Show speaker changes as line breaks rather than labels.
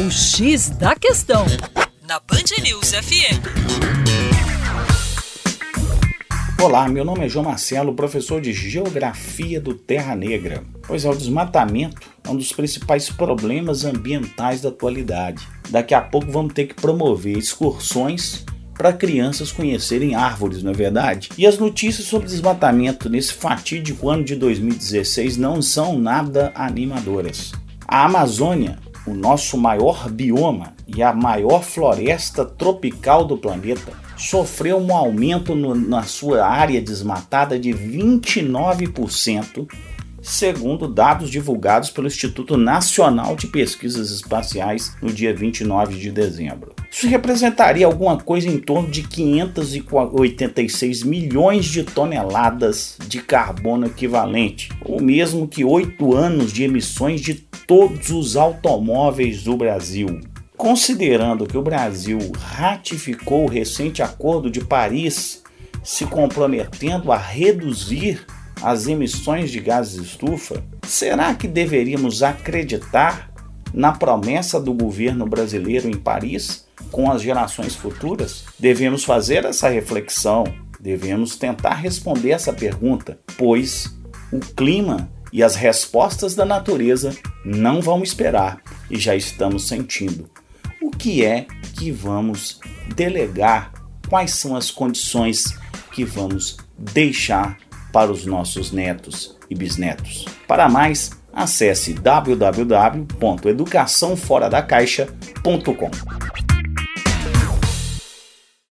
O X da Questão, na Band News FM.
Olá, meu nome é João Marcelo, professor de Geografia do Terra Negra. Pois é, o desmatamento é um dos principais problemas ambientais da atualidade. Daqui a pouco vamos ter que promover excursões para crianças conhecerem árvores, não é verdade? E as notícias sobre desmatamento nesse fatídico ano de 2016 não são nada animadoras. A Amazônia, o nosso maior bioma e a maior floresta tropical do planeta, sofreu um aumento no, na sua área desmatada de 29% segundo dados divulgados pelo Instituto Nacional de Pesquisas Espaciais no dia 29 de dezembro. Isso representaria alguma coisa em torno de 586 milhões de toneladas de carbono equivalente, ou mesmo que oito anos de emissões de todos os automóveis do Brasil. Considerando que o Brasil ratificou o recente Acordo de Paris, se comprometendo a reduzir as emissões de gases de estufa, será que deveríamos acreditar na promessa do governo brasileiro em Paris com as gerações futuras? Devemos fazer essa reflexão, devemos tentar responder essa pergunta, pois o clima e as respostas da natureza não vão esperar e já estamos sentindo. O que é que vamos delegar? Quais são as condições que vamos deixar para os nossos netos e bisnetos. Para mais, acesse www.educaçãoforadacaixa.com.